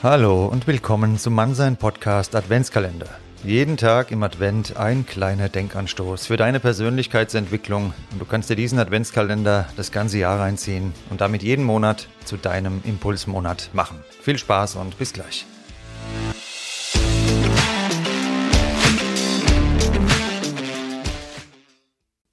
Hallo und willkommen zum Mannsein Podcast Adventskalender. Jeden Tag im Advent ein kleiner Denkanstoß für deine Persönlichkeitsentwicklung und du kannst dir diesen Adventskalender das ganze Jahr reinziehen und damit jeden Monat zu deinem Impulsmonat machen. Viel Spaß und bis gleich.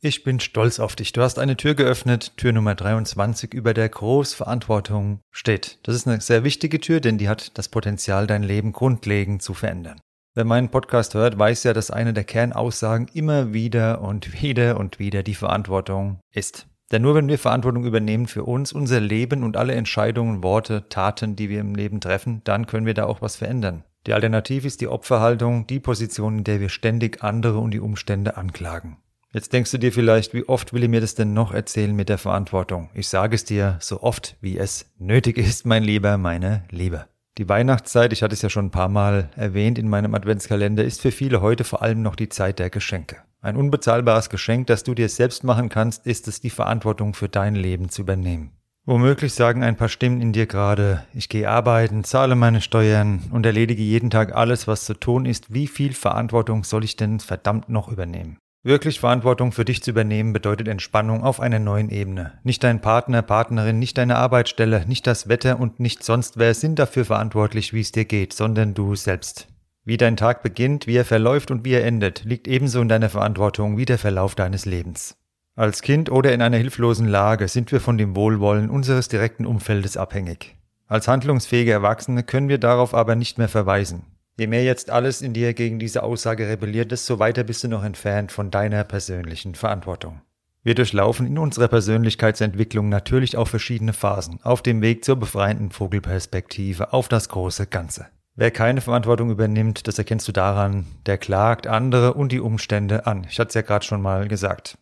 Ich bin stolz auf dich. Du hast eine Tür geöffnet, Tür Nummer 23, über der Großverantwortung steht. Das ist eine sehr wichtige Tür, denn die hat das Potenzial, dein Leben grundlegend zu verändern. Wer meinen Podcast hört, weiß ja, dass eine der Kernaussagen immer wieder und wieder und wieder die Verantwortung ist. Denn nur wenn wir Verantwortung übernehmen für uns, unser Leben und alle Entscheidungen, Worte, Taten, die wir im Leben treffen, dann können wir da auch was verändern. Die Alternative ist die Opferhaltung, die Position, in der wir ständig andere und die Umstände anklagen. Jetzt denkst du dir vielleicht, wie oft will ich mir das denn noch erzählen mit der Verantwortung? Ich sage es dir so oft, wie es nötig ist, mein Lieber, meine Liebe. Die Weihnachtszeit, ich hatte es ja schon ein paar Mal erwähnt in meinem Adventskalender, ist für viele heute vor allem noch die Zeit der Geschenke. Ein unbezahlbares Geschenk, das du dir selbst machen kannst, ist es, die Verantwortung für dein Leben zu übernehmen. Womöglich sagen ein paar Stimmen in dir gerade, ich gehe arbeiten, zahle meine Steuern und erledige jeden Tag alles, was zu tun ist. Wie viel Verantwortung soll ich denn verdammt noch übernehmen? Wirklich Verantwortung für dich zu übernehmen bedeutet Entspannung auf einer neuen Ebene. Nicht dein Partner, Partnerin, nicht deine Arbeitsstelle, nicht das Wetter und nicht sonst wer sind dafür verantwortlich, wie es dir geht, sondern du selbst. Wie dein Tag beginnt, wie er verläuft und wie er endet, liegt ebenso in deiner Verantwortung wie der Verlauf deines Lebens. Als Kind oder in einer hilflosen Lage sind wir von dem Wohlwollen unseres direkten Umfeldes abhängig. Als handlungsfähige Erwachsene können wir darauf aber nicht mehr verweisen. Je mehr jetzt alles in dir gegen diese Aussage rebelliert, desto weiter bist du noch entfernt von deiner persönlichen Verantwortung. Wir durchlaufen in unserer Persönlichkeitsentwicklung natürlich auch verschiedene Phasen auf dem Weg zur befreienden Vogelperspektive auf das große Ganze. Wer keine Verantwortung übernimmt, das erkennst du daran, der klagt andere und die Umstände an. Ich hatte es ja gerade schon mal gesagt.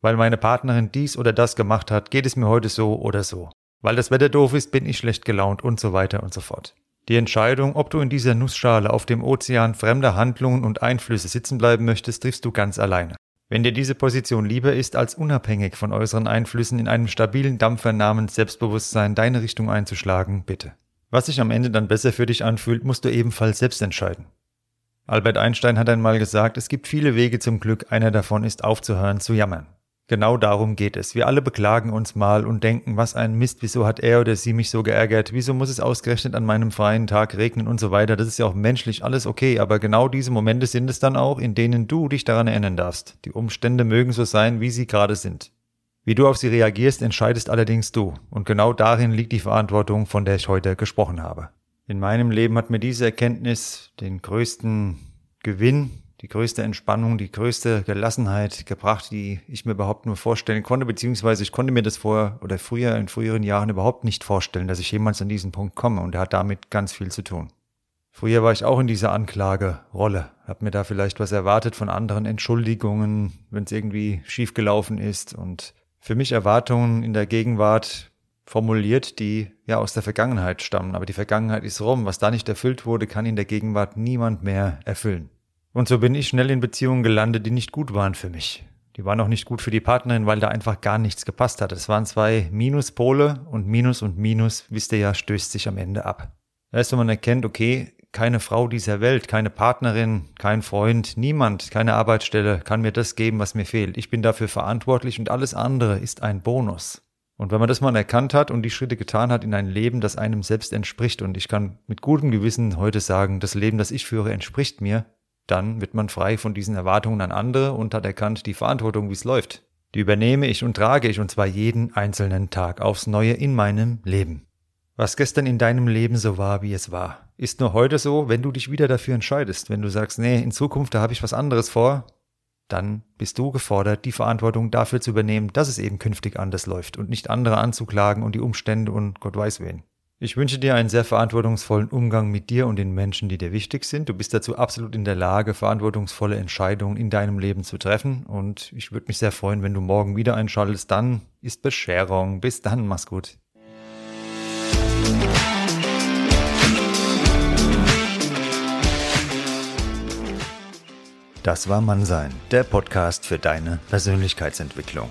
Weil meine Partnerin dies oder das gemacht hat, geht es mir heute so oder so. Weil das Wetter doof ist, bin ich schlecht gelaunt und so weiter und so fort. Die Entscheidung, ob du in dieser Nussschale auf dem Ozean fremder Handlungen und Einflüsse sitzen bleiben möchtest, triffst du ganz alleine. Wenn dir diese Position lieber ist, als unabhängig von äußeren Einflüssen in einem stabilen Dampfer namens Selbstbewusstsein deine Richtung einzuschlagen, bitte. Was sich am Ende dann besser für dich anfühlt, musst du ebenfalls selbst entscheiden. Albert Einstein hat einmal gesagt, es gibt viele Wege zum Glück, einer davon ist aufzuhören zu jammern. Genau darum geht es. Wir alle beklagen uns mal und denken, was ein Mist, wieso hat er oder sie mich so geärgert, wieso muss es ausgerechnet an meinem freien Tag regnen und so weiter. Das ist ja auch menschlich alles okay, aber genau diese Momente sind es dann auch, in denen du dich daran erinnern darfst. Die Umstände mögen so sein, wie sie gerade sind. Wie du auf sie reagierst, entscheidest allerdings du. Und genau darin liegt die Verantwortung, von der ich heute gesprochen habe. In meinem Leben hat mir diese Erkenntnis den größten Gewinn die größte Entspannung, die größte Gelassenheit gebracht, die ich mir überhaupt nur vorstellen konnte, beziehungsweise ich konnte mir das vor oder früher in früheren Jahren überhaupt nicht vorstellen, dass ich jemals an diesen Punkt komme und er hat damit ganz viel zu tun. Früher war ich auch in dieser Anklagerolle, hab mir da vielleicht was erwartet von anderen Entschuldigungen, wenn es irgendwie schiefgelaufen ist und für mich Erwartungen in der Gegenwart formuliert, die ja aus der Vergangenheit stammen. Aber die Vergangenheit ist rum. Was da nicht erfüllt wurde, kann in der Gegenwart niemand mehr erfüllen. Und so bin ich schnell in Beziehungen gelandet, die nicht gut waren für mich. Die waren auch nicht gut für die Partnerin, weil da einfach gar nichts gepasst hat. Es waren zwei Minuspole und Minus und Minus, wisst ihr ja, stößt sich am Ende ab. Erst wenn man erkennt, okay, keine Frau dieser Welt, keine Partnerin, kein Freund, niemand, keine Arbeitsstelle kann mir das geben, was mir fehlt. Ich bin dafür verantwortlich und alles andere ist ein Bonus. Und wenn man das mal erkannt hat und die Schritte getan hat in ein Leben, das einem selbst entspricht, und ich kann mit gutem Gewissen heute sagen, das Leben, das ich führe, entspricht mir, dann wird man frei von diesen Erwartungen an andere und hat erkannt die Verantwortung, wie es läuft. Die übernehme ich und trage ich und zwar jeden einzelnen Tag aufs Neue in meinem Leben. Was gestern in deinem Leben so war, wie es war, ist nur heute so, wenn du dich wieder dafür entscheidest. Wenn du sagst, nee, in Zukunft, da habe ich was anderes vor, dann bist du gefordert, die Verantwortung dafür zu übernehmen, dass es eben künftig anders läuft und nicht andere anzuklagen und die Umstände und Gott weiß wen. Ich wünsche dir einen sehr verantwortungsvollen Umgang mit dir und den Menschen, die dir wichtig sind. Du bist dazu absolut in der Lage, verantwortungsvolle Entscheidungen in deinem Leben zu treffen. Und ich würde mich sehr freuen, wenn du morgen wieder einschaltest. Dann ist Bescherung. Bis dann, mach's gut. Das war Mannsein, der Podcast für deine Persönlichkeitsentwicklung.